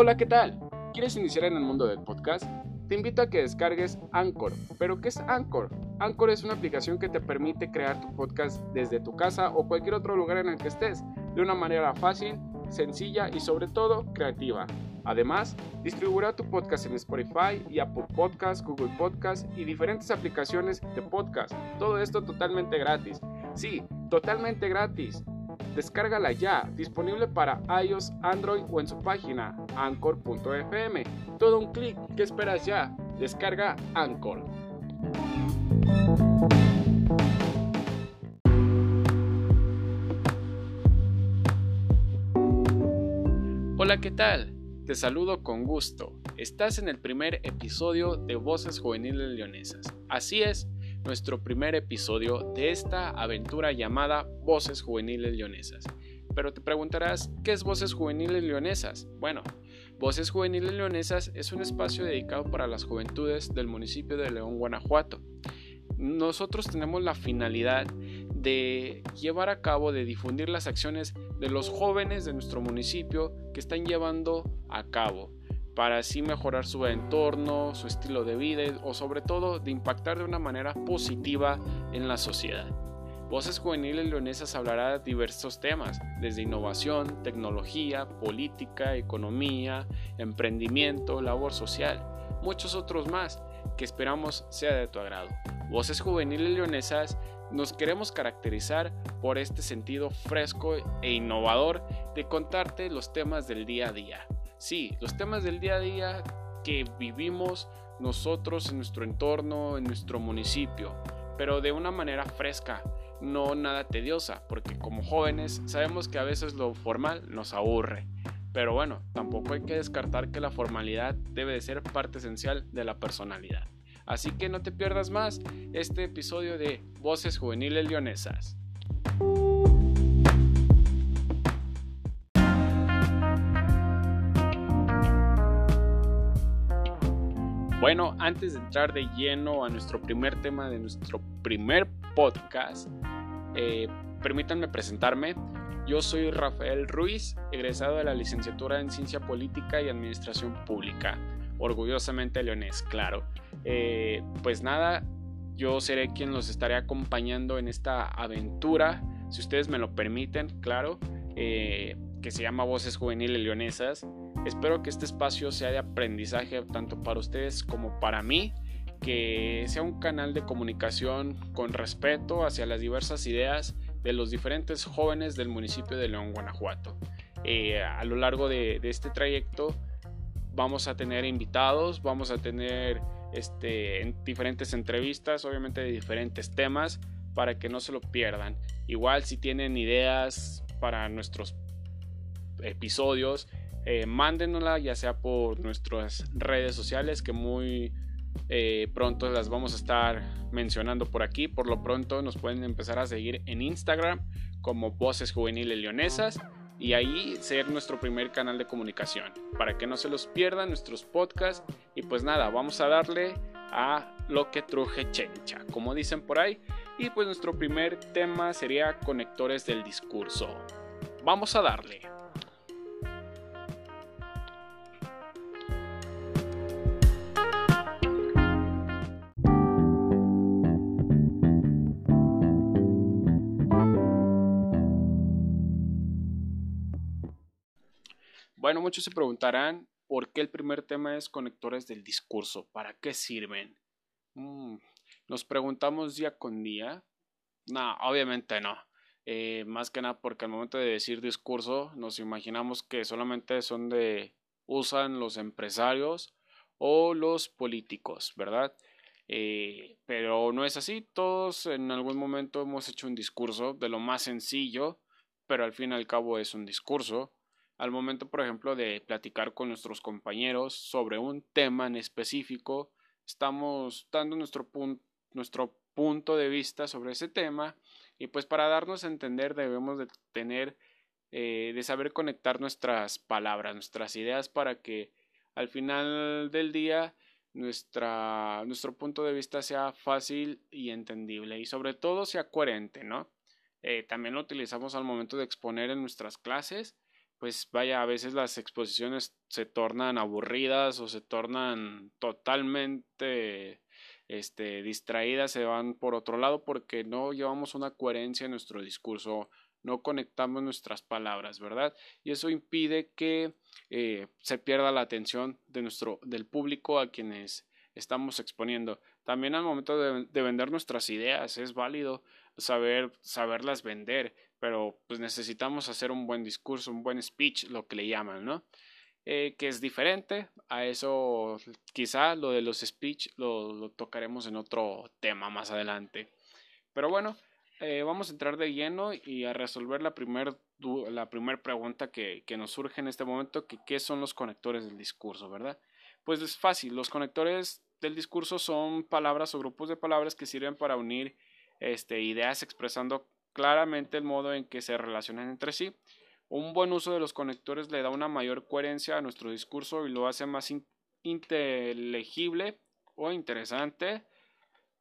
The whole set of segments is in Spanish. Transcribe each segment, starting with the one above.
Hola, ¿qué tal? ¿Quieres iniciar en el mundo del podcast? Te invito a que descargues Anchor. ¿Pero qué es Anchor? Anchor es una aplicación que te permite crear tu podcast desde tu casa o cualquier otro lugar en el que estés, de una manera fácil, sencilla y sobre todo creativa. Además, distribuirá tu podcast en Spotify y Apple Podcasts, Google Podcasts y diferentes aplicaciones de podcast. Todo esto totalmente gratis. Sí, totalmente gratis. Descárgala ya, disponible para iOS, Android o en su página anchor.fm. Todo un clic, ¿qué esperas ya? Descarga Anchor. Hola, ¿qué tal? Te saludo con gusto. Estás en el primer episodio de Voces Juveniles Leonesas. Así es, nuestro primer episodio de esta aventura llamada Voces Juveniles Leonesas. Pero te preguntarás, ¿qué es Voces Juveniles Leonesas? Bueno, Voces Juveniles Leonesas es un espacio dedicado para las juventudes del municipio de León, Guanajuato. Nosotros tenemos la finalidad de llevar a cabo, de difundir las acciones de los jóvenes de nuestro municipio que están llevando a cabo para así mejorar su entorno, su estilo de vida o sobre todo de impactar de una manera positiva en la sociedad. Voces Juveniles Leonesas hablará de diversos temas, desde innovación, tecnología, política, economía, emprendimiento, labor social, muchos otros más que esperamos sea de tu agrado. Voces Juveniles Leonesas nos queremos caracterizar por este sentido fresco e innovador de contarte los temas del día a día Sí, los temas del día a día que vivimos nosotros en nuestro entorno, en nuestro municipio, pero de una manera fresca, no nada tediosa, porque como jóvenes sabemos que a veces lo formal nos aburre. Pero bueno, tampoco hay que descartar que la formalidad debe de ser parte esencial de la personalidad. Así que no te pierdas más este episodio de Voces Juveniles Leonesas. Bueno, antes de entrar de lleno a nuestro primer tema de nuestro primer podcast, eh, permítanme presentarme. Yo soy Rafael Ruiz, egresado de la licenciatura en Ciencia Política y Administración Pública, orgullosamente leonés, claro. Eh, pues nada, yo seré quien los estaré acompañando en esta aventura, si ustedes me lo permiten, claro, eh, que se llama Voces Juveniles Leonesas. Espero que este espacio sea de aprendizaje tanto para ustedes como para mí, que sea un canal de comunicación con respeto hacia las diversas ideas de los diferentes jóvenes del municipio de León, Guanajuato. Eh, a lo largo de, este trayecto vamos a tener invitados, vamos a tener este, diferentes entrevistas, obviamente de diferentes temas, para que no se lo pierdan. Igual si tienen ideas para nuestros episodios, eh, mándenosla ya sea por nuestras redes sociales que muy eh, pronto las vamos a estar mencionando por aquí. Por lo pronto nos pueden empezar a seguir en Instagram como Voces Juveniles Leonesas y ahí ser nuestro primer canal de comunicación para que no se los pierdan nuestros podcasts y pues nada, vamos a darle a lo que truje chencha, como dicen por ahí. Y pues nuestro primer tema sería conectores del discurso. Vamos a darle. Bueno, muchos se preguntarán por qué el primer tema es conectores del discurso, ¿para qué sirven? Mm, nos preguntamos día con día. No, obviamente no. Eh, más que nada porque al momento de decir discurso nos imaginamos que solamente son de usan los empresarios o los políticos, ¿verdad? Eh, pero no es así, todos en algún momento hemos hecho un discurso de lo más sencillo, pero al fin y al cabo es un discurso al momento, por ejemplo, de platicar con nuestros compañeros sobre un tema en específico, estamos dando nuestro, nuestro punto de vista sobre ese tema y pues para darnos a entender debemos de tener, eh, de saber conectar nuestras palabras, nuestras ideas para que al final del día nuestra, nuestro punto de vista sea fácil y entendible y sobre todo sea coherente, ¿no? Eh, también lo utilizamos al momento de exponer en nuestras clases pues vaya, a veces las exposiciones se tornan aburridas o se tornan totalmente este, distraídas, se van por otro lado porque no llevamos una coherencia en nuestro discurso, no conectamos nuestras palabras, ¿verdad? Y eso impide que eh, se pierda la atención de nuestro, del público a quienes estamos exponiendo. También al momento de, de vender nuestras ideas es válido saber, saberlas vender, pero pues necesitamos hacer un buen discurso, un buen speech, lo que le llaman, ¿no? Eh, que es diferente a eso, quizá lo de los speech lo, tocaremos en otro tema más adelante. Pero bueno, eh, vamos a entrar de lleno y a resolver la primera la primer pregunta que, que, nos surge en este momento, que qué son los conectores del discurso, ¿verdad? Pues es fácil, los conectores del discurso son palabras o grupos de palabras que sirven para unir este, ideas expresando claramente el modo en que se relacionan entre sí. Un buen uso de los conectores le da una mayor coherencia a nuestro discurso y lo hace más inteligible o interesante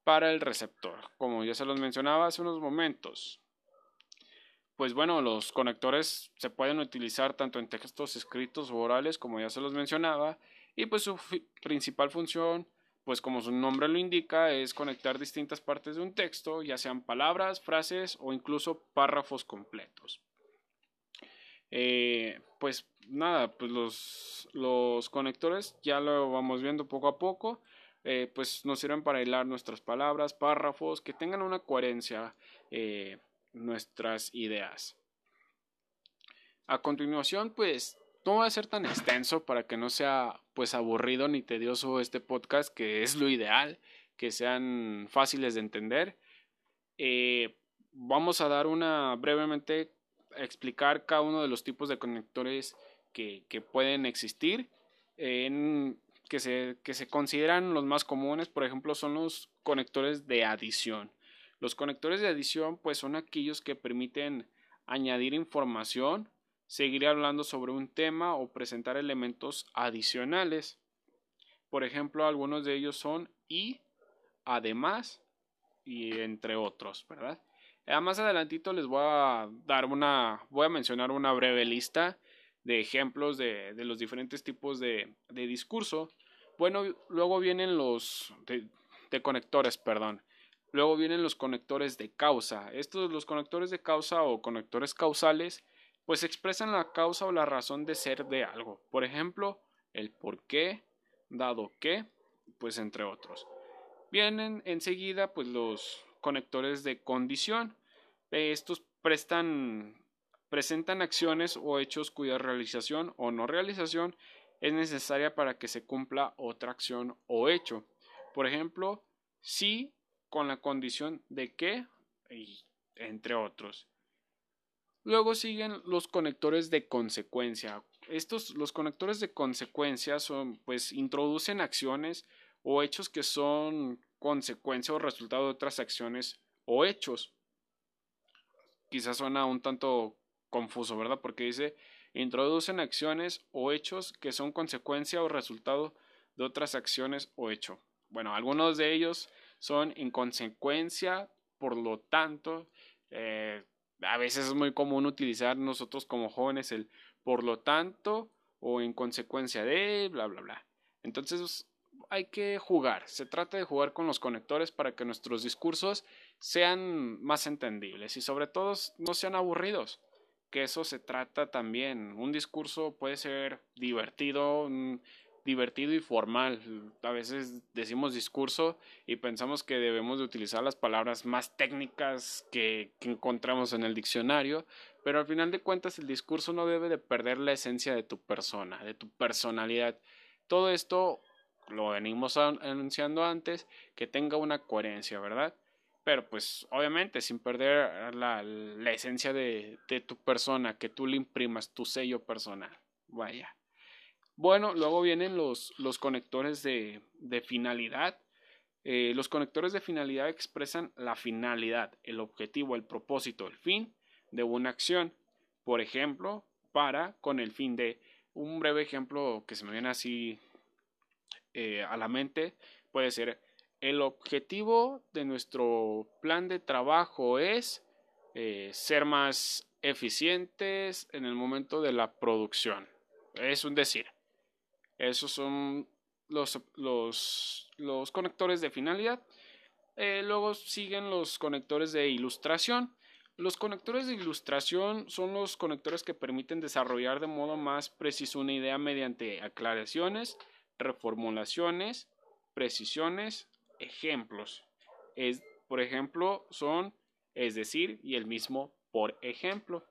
para el receptor, como ya se los mencionaba hace unos momentos. Pues bueno, los conectores se pueden utilizar tanto en textos escritos o orales, como ya se los mencionaba, y pues su principal función pues como su nombre lo indica, es conectar distintas partes de un texto, ya sean palabras, frases o incluso párrafos completos. Eh, pues nada, pues los, los, conectores ya lo vamos viendo poco a poco, eh, pues nos sirven para hilar nuestras palabras, párrafos, que tengan una coherencia eh, nuestras ideas. A continuación, pues no va a ser tan extenso para que no sea pues aburrido ni tedioso este podcast, que es lo ideal, que sean fáciles de entender. Eh, vamos a dar una brevemente explicar cada uno de los tipos de conectores que, pueden existir, que, se, que se consideran los más comunes, por ejemplo, son los conectores de adición. Los conectores de adición pues son aquellos que permiten añadir información seguir hablando sobre un tema o presentar elementos adicionales. Por ejemplo, algunos de ellos son y, además, y entre otros, ¿verdad? más adelantito les voy a dar una, voy a mencionar una breve lista de ejemplos de, los diferentes tipos de, discurso. Bueno, luego vienen los de conectores, perdón. Luego vienen los conectores de causa. Estos, los conectores de causa o conectores causales, pues expresan la causa o la razón de ser de algo. Por ejemplo, el por qué, dado que, pues entre otros. Vienen enseguida pues los conectores de condición. Estos presentan acciones o hechos cuya realización o no realización es necesaria para que se cumpla otra acción o hecho. Por ejemplo, sí con la condición de que, y entre otros. Luego siguen los conectores de consecuencia. Estos, los conectores de consecuencia son, pues, introducen acciones o hechos que son consecuencia o resultado de otras acciones o hechos. Quizás suena un tanto confuso, ¿verdad? Porque dice, introducen acciones o hechos que son consecuencia o resultado de otras acciones o hecho. Bueno, algunos de ellos son en consecuencia, por lo tanto, eh, a veces es muy común utilizar nosotros como jóvenes el por lo tanto o en consecuencia de bla bla bla. Entonces hay que jugar, se trata de jugar con los conectores para que nuestros discursos sean más entendibles y sobre todo no sean aburridos, que eso se trata también. Un discurso puede ser divertido, divertido y formal. A veces decimos discurso y pensamos que debemos de utilizar las palabras más técnicas que, encontramos en el diccionario, pero al final de cuentas el discurso no debe de perder la esencia de tu persona, de tu personalidad. Todo esto lo venimos anunciando antes, que tenga una coherencia, ¿verdad? Pero pues obviamente sin perder la, esencia de, de tu persona, que tú le imprimas tu sello personal. Vaya. Bueno, luego vienen los, los conectores de, finalidad. Eh, los conectores de finalidad expresan la finalidad, el objetivo, el propósito, el fin de una acción. Por ejemplo, para con el fin de un breve ejemplo que se me viene así eh, a la mente puede ser el objetivo de nuestro plan de trabajo es eh, ser más eficientes en el momento de la producción. Es un decir. Esos son los, los, los conectores de finalidad. Eh, luego siguen los conectores de ilustración. Los conectores de ilustración son los conectores que permiten desarrollar de modo más preciso una idea mediante aclaraciones, reformulaciones, precisiones, ejemplos. Es, por ejemplo, son es decir y el mismo por ejemplo.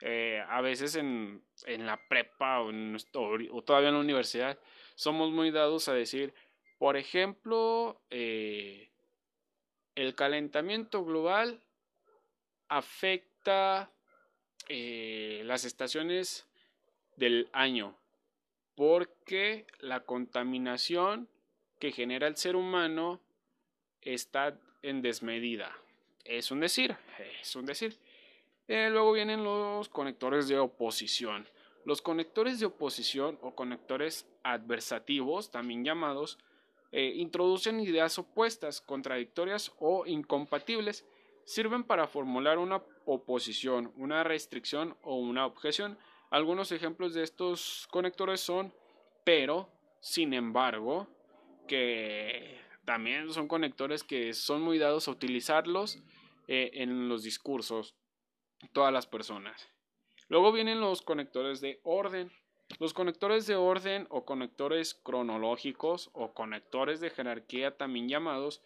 Eh, a veces en, la prepa o, o, todavía en la universidad somos muy dados a decir, por ejemplo, eh, el calentamiento global afecta eh, las estaciones del año porque la contaminación que genera el ser humano está en desmedida. Es un decir, es un decir. Eh, luego vienen los conectores de oposición. Los conectores de oposición o conectores adversativos, también llamados, eh, introducen ideas opuestas, contradictorias o incompatibles sirven para formular una oposición, una restricción o una objeción. Algunos ejemplos de estos conectores son pero, sin embargo, que también son conectores que son muy dados a utilizarlos eh, en los discursos, todas las personas. Luego vienen los conectores de orden. Los conectores de orden o conectores cronológicos o conectores de jerarquía también llamados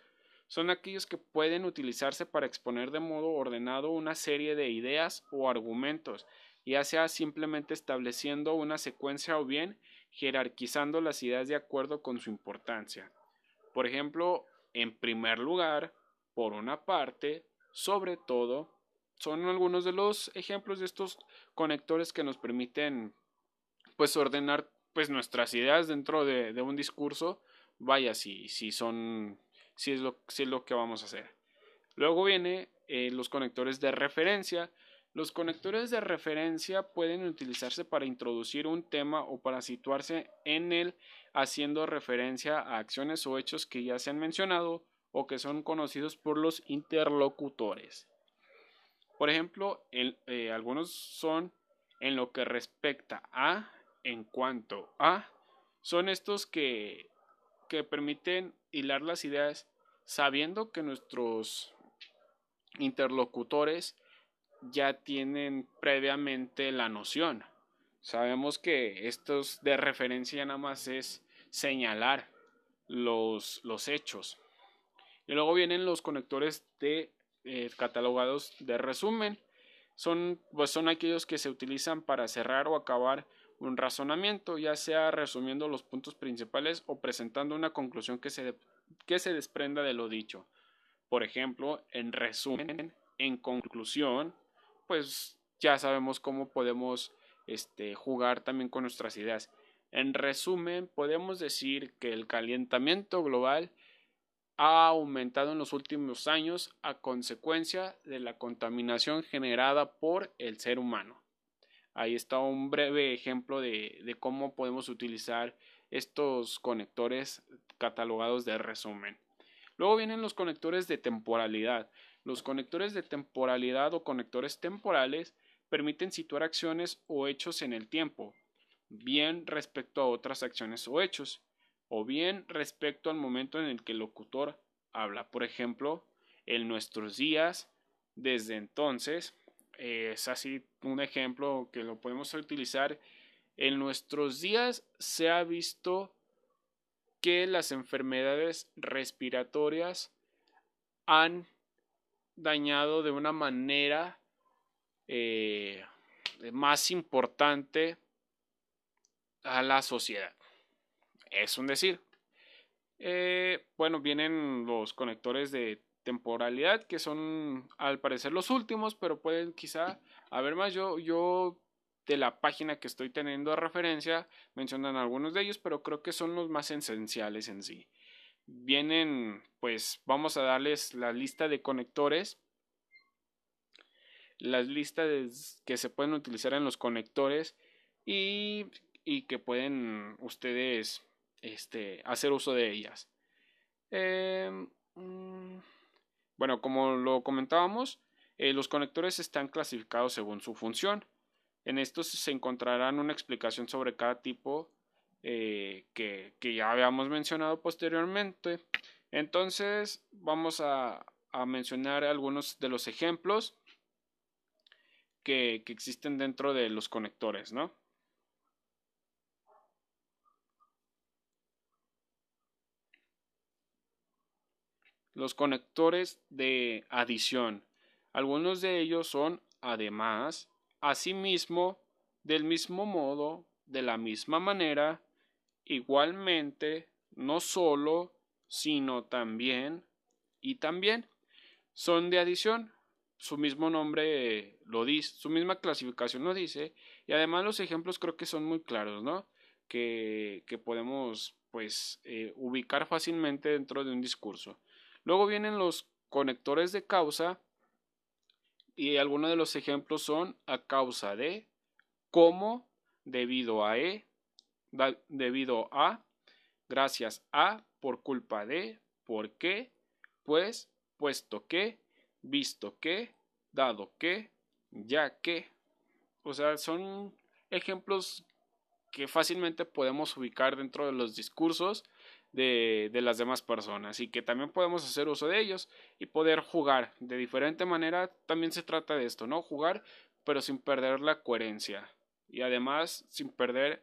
son aquellos que pueden utilizarse para exponer de modo ordenado una serie de ideas o argumentos, ya sea simplemente estableciendo una secuencia o bien jerarquizando las ideas de acuerdo con su importancia. Por ejemplo, en primer lugar, por una parte, sobre todo, son algunos de los ejemplos de estos conectores que nos permiten pues ordenar pues nuestras ideas dentro de, un discurso vaya si, si son si es lo, es lo que vamos a hacer. Luego viene eh, los conectores de referencia. Los conectores de referencia pueden utilizarse para introducir un tema o para situarse en él haciendo referencia a acciones o hechos que ya se han mencionado o que son conocidos por los interlocutores. Por ejemplo, eh, algunos son en lo que respecta a, en cuanto a, son estos que, que permiten hilar las ideas sabiendo que nuestros interlocutores ya tienen previamente la noción. Sabemos que estos de referencia nada más es señalar los, los hechos. Y luego vienen los conectores de eh, catalogados de resumen. Son, pues son aquellos que se utilizan para cerrar o acabar un razonamiento, ya sea resumiendo los puntos principales o presentando una conclusión que se, que se desprenda de lo dicho. Por ejemplo, en resumen, en conclusión, pues ya sabemos cómo podemos este, jugar también con nuestras ideas. En resumen, podemos decir que el calentamiento global ha aumentado en los últimos años a consecuencia de la contaminación generada por el ser humano. Ahí está un breve ejemplo de, de cómo podemos utilizar estos conectores catalogados de resumen. Luego vienen los conectores de temporalidad. Los conectores de temporalidad o conectores temporales permiten situar acciones o hechos en el tiempo, bien respecto a otras acciones o hechos, o bien respecto al momento en el que el locutor habla. Por ejemplo, en nuestros días, desde entonces, es así un ejemplo que lo podemos utilizar. En nuestros días se ha visto que las enfermedades respiratorias han dañado de una manera eh, más importante a la sociedad. Es un decir. Eh, bueno, vienen los conectores de temporalidad que son al parecer los últimos, pero pueden quizá haber más. Yo, yo de la página que estoy teniendo a referencia mencionan algunos de ellos, pero creo que son los más esenciales en sí. Vienen, pues vamos a darles la lista de conectores, las listas que se pueden utilizar en los conectores y, y que pueden ustedes este, hacer uso de ellas. Em, mm, bueno, como lo comentábamos, Eh, los conectores están clasificados según su función. En estos se encontrarán una explicación sobre cada tipo eh, que, ya habíamos mencionado posteriormente. Entonces vamos a, mencionar algunos de los ejemplos que, que, existen dentro de los conectores, ¿no? Los conectores de adición. Algunos de ellos son además, asimismo, del mismo modo, de la misma manera, igualmente, no solo, sino también y también son de adición. Su mismo nombre lo dice, su misma clasificación lo dice, y además los ejemplos creo que son muy claros, ¿no? Que, que podemos pues eh, ubicar fácilmente dentro de un discurso. Luego vienen los conectores de causa y algunos de los ejemplos son a causa de, como, debido a e, debido a, gracias a, por culpa de, por qué, pues, puesto que, visto que, dado que, ya que. O sea, son ejemplos que fácilmente podemos ubicar dentro de los discursos de, las demás personas y que también podemos hacer uso de ellos y poder jugar de diferente manera. También se trata de esto, ¿no? Jugar pero sin perder la coherencia y además sin perder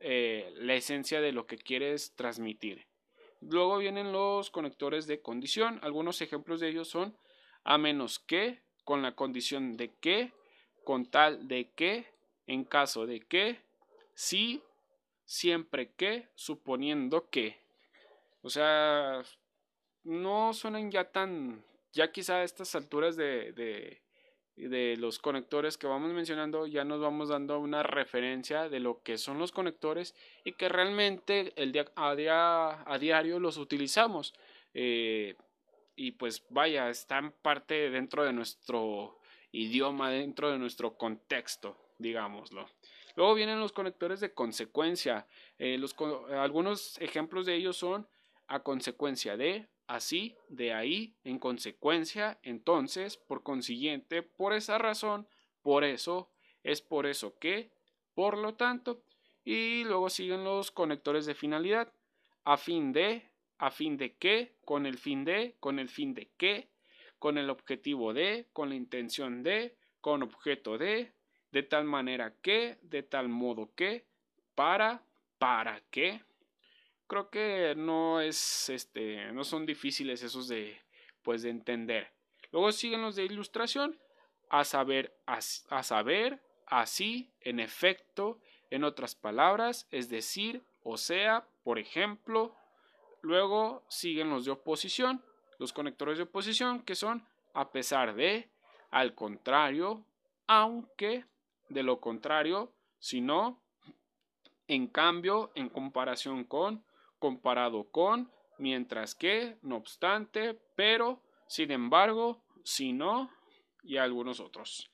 eh, la esencia de lo que quieres transmitir. Luego vienen los conectores de condición. Algunos ejemplos de ellos son a menos que, con la condición de que, con tal de que, en caso de que, si, siempre que, suponiendo que. O sea, no suenan ya tan, ya quizá a estas alturas de, de, los conectores que vamos mencionando ya nos vamos dando una referencia de lo que son los conectores y que realmente el día, a, diario los utilizamos. Eh, y pues vaya están parte dentro de nuestro idioma dentro de nuestro contexto digámoslo. Luego vienen los conectores de consecuencia. Eh, los, algunos ejemplos de ellos son a consecuencia de Así, de ahí, en consecuencia, entonces, por consiguiente, por esa razón, por eso, es por eso que, por lo tanto, y luego siguen los conectores de finalidad, a fin de, a fin de que, con el fin de, con el fin de que, con el objetivo de, con la intención de, con objeto de, de tal manera que, de tal modo que, para, para que, creo que no es este no son difíciles esos de pues de entender. Luego siguen los de ilustración a saber a, saber así en efecto en otras palabras es decir o sea por ejemplo. Luego siguen los de oposición los conectores de oposición que son a pesar de al contrario aunque de lo contrario si no en cambio en comparación con comparado con, mientras que, no obstante, pero, sin embargo, si no, y algunos otros.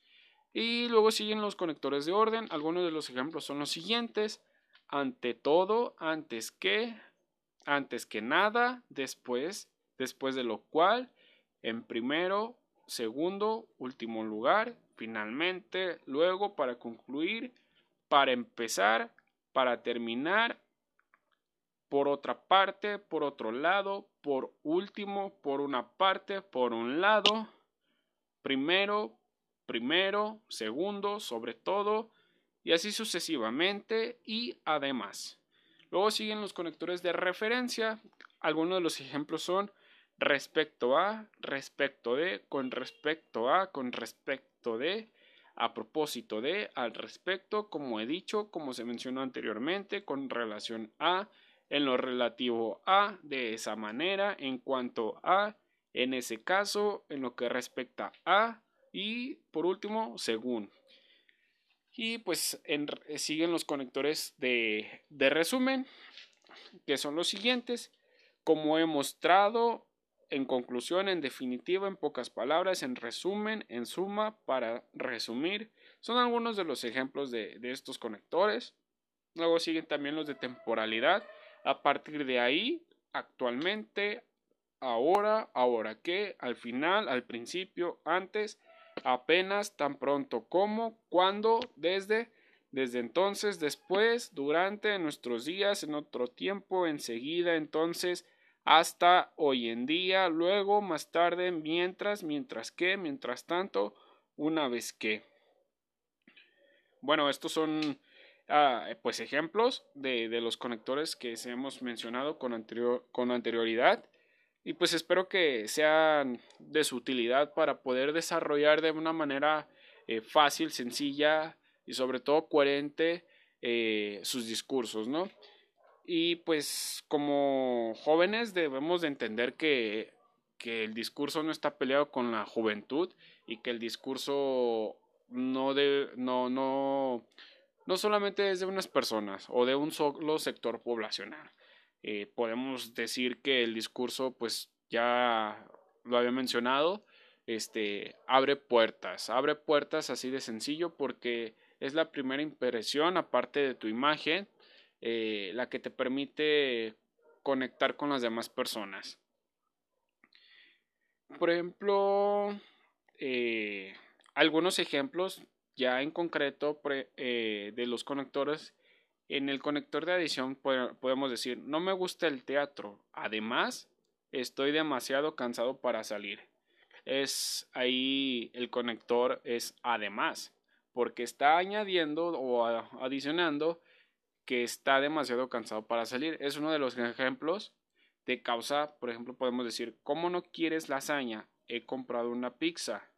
Y luego siguen los conectores de orden. Algunos de los ejemplos son los siguientes. Ante todo, antes que, antes que nada, después, después de lo cual, en primero, segundo, último lugar, finalmente, luego, para concluir, para empezar, para terminar por otra parte, por otro lado, por último, por una parte, por un lado, primero, primero, segundo, sobre todo, y así sucesivamente, y además. Luego siguen los conectores de referencia. Algunos de los ejemplos son respecto a, respecto de, con respecto a, con respecto de, a propósito de, al respecto, como he dicho, como se mencionó anteriormente, con relación a, en lo relativo a de esa manera, en cuanto a, en ese caso, en lo que respecta a y por último, según. Y pues siguen los conectores de, de resumen, que son los siguientes. Como he mostrado, en conclusión, en definitiva, en pocas palabras, en resumen, en suma, para resumir, son algunos de los ejemplos de, de estos conectores. Luego siguen también los de temporalidad, a partir de ahí, actualmente, ahora, ahora que, al final, al principio, antes apenas, tan pronto como, cuando, desde, desde entonces, después, durante, nuestros días, en otro tiempo, enseguida, entonces, hasta hoy en día, luego, más tarde, mientras, mientras que, mientras tanto, una vez que. Bueno, estos son ah, pues ejemplos de, de, los conectores que hemos mencionado con, anterior, con anterioridad y pues espero que sean de su utilidad para poder desarrollar de una manera eh, fácil, sencilla y sobre todo coherente eh, sus discursos, ¿no? Y pues como jóvenes debemos de entender que, que el discurso no está peleado con la juventud y que el discurso no, de, no, no solamente es de unas personas o de un solo sector poblacional. Eh, podemos decir que el discurso, pues ya lo había mencionado, este, abre puertas, abre puertas así de sencillo porque es la primera impresión, aparte de tu imagen, eh, la que te permite conectar con las demás personas. Por ejemplo, eh, algunos ejemplos ya en concreto de los conectores en el conector de adición podemos decir, no me gusta el teatro, además estoy demasiado cansado para salir. Es ahí el conector es además, porque está añadiendo o adicionando que está demasiado cansado para salir. Es uno de los ejemplos de causa, por ejemplo, podemos decir, ¿cómo no quieres lasaña? He comprado una pizza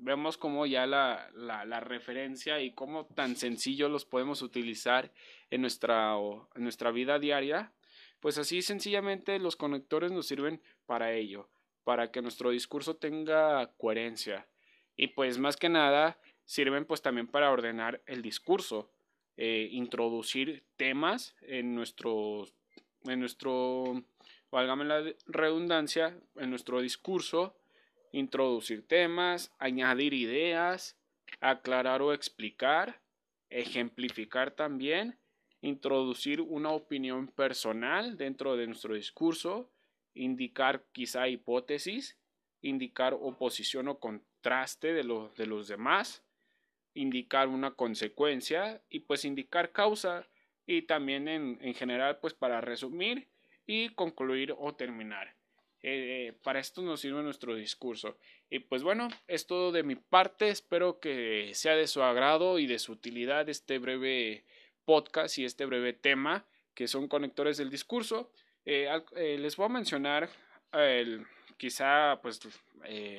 vemos como ya la, la, referencia y cómo tan sencillo los podemos utilizar en nuestra, en nuestra vida diaria, pues así sencillamente los conectores nos sirven para ello, para que nuestro discurso tenga coherencia. Y pues más que nada sirven pues también para ordenar el discurso, eh, introducir temas en nuestro, en nuestro, la redundancia, en nuestro discurso introducir temas, añadir ideas, aclarar o explicar, ejemplificar también, introducir una opinión personal dentro de nuestro discurso, indicar quizá hipótesis, indicar oposición o contraste de, de los demás, indicar una consecuencia y pues indicar causa y también en, en general pues para resumir y concluir o terminar. Eh, para esto nos sirve nuestro discurso. Y pues bueno, es todo de mi parte. Espero que sea de su agrado y de su utilidad este breve podcast y este breve tema que son conectores del discurso. Eh, eh, les voy a mencionar el, quizá pues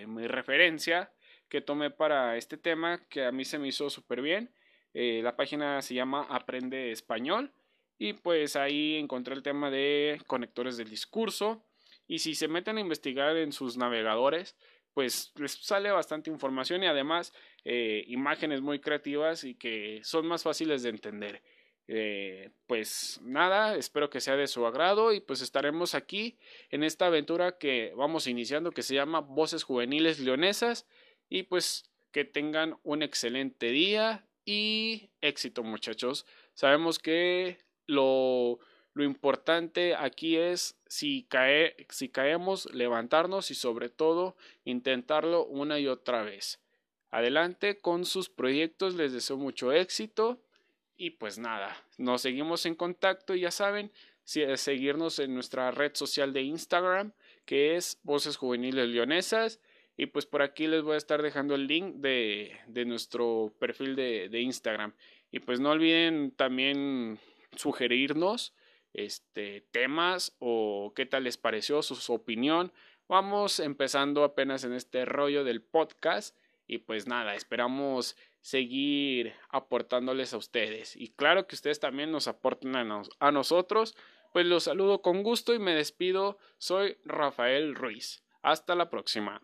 mi referencia que tomé para este tema que a mí se me hizo súper bien. la página se llama Aprende Español y pues ahí encontré el tema de conectores del discurso y si se meten a investigar en sus navegadores, pues les sale bastante información y además eh, imágenes muy creativas y que son más fáciles de entender. Eh, pues nada, espero que sea de su agrado y pues estaremos aquí en esta aventura que vamos iniciando que se llama Voces Juveniles Leonesas y pues que tengan un excelente día y éxito muchachos. Sabemos que lo lo importante aquí es si, cae, si caemos, levantarnos y sobre todo intentarlo una y otra vez. Adelante con sus proyectos, les deseo mucho éxito y pues nada, nos seguimos en contacto ya saben, seguirnos en nuestra red social de Instagram que es Voces Juveniles Leonesas y pues por aquí les voy a estar dejando el link de, de nuestro perfil de, de Instagram y pues no olviden también sugerirnos este, temas o qué tal les pareció su, opinión. Vamos empezando apenas en este rollo del podcast y pues nada, esperamos seguir aportándoles a ustedes y claro que ustedes también nos aporten a, a nosotros. Pues los saludo con gusto y me despido. Soy Rafael Ruiz. Hasta la próxima.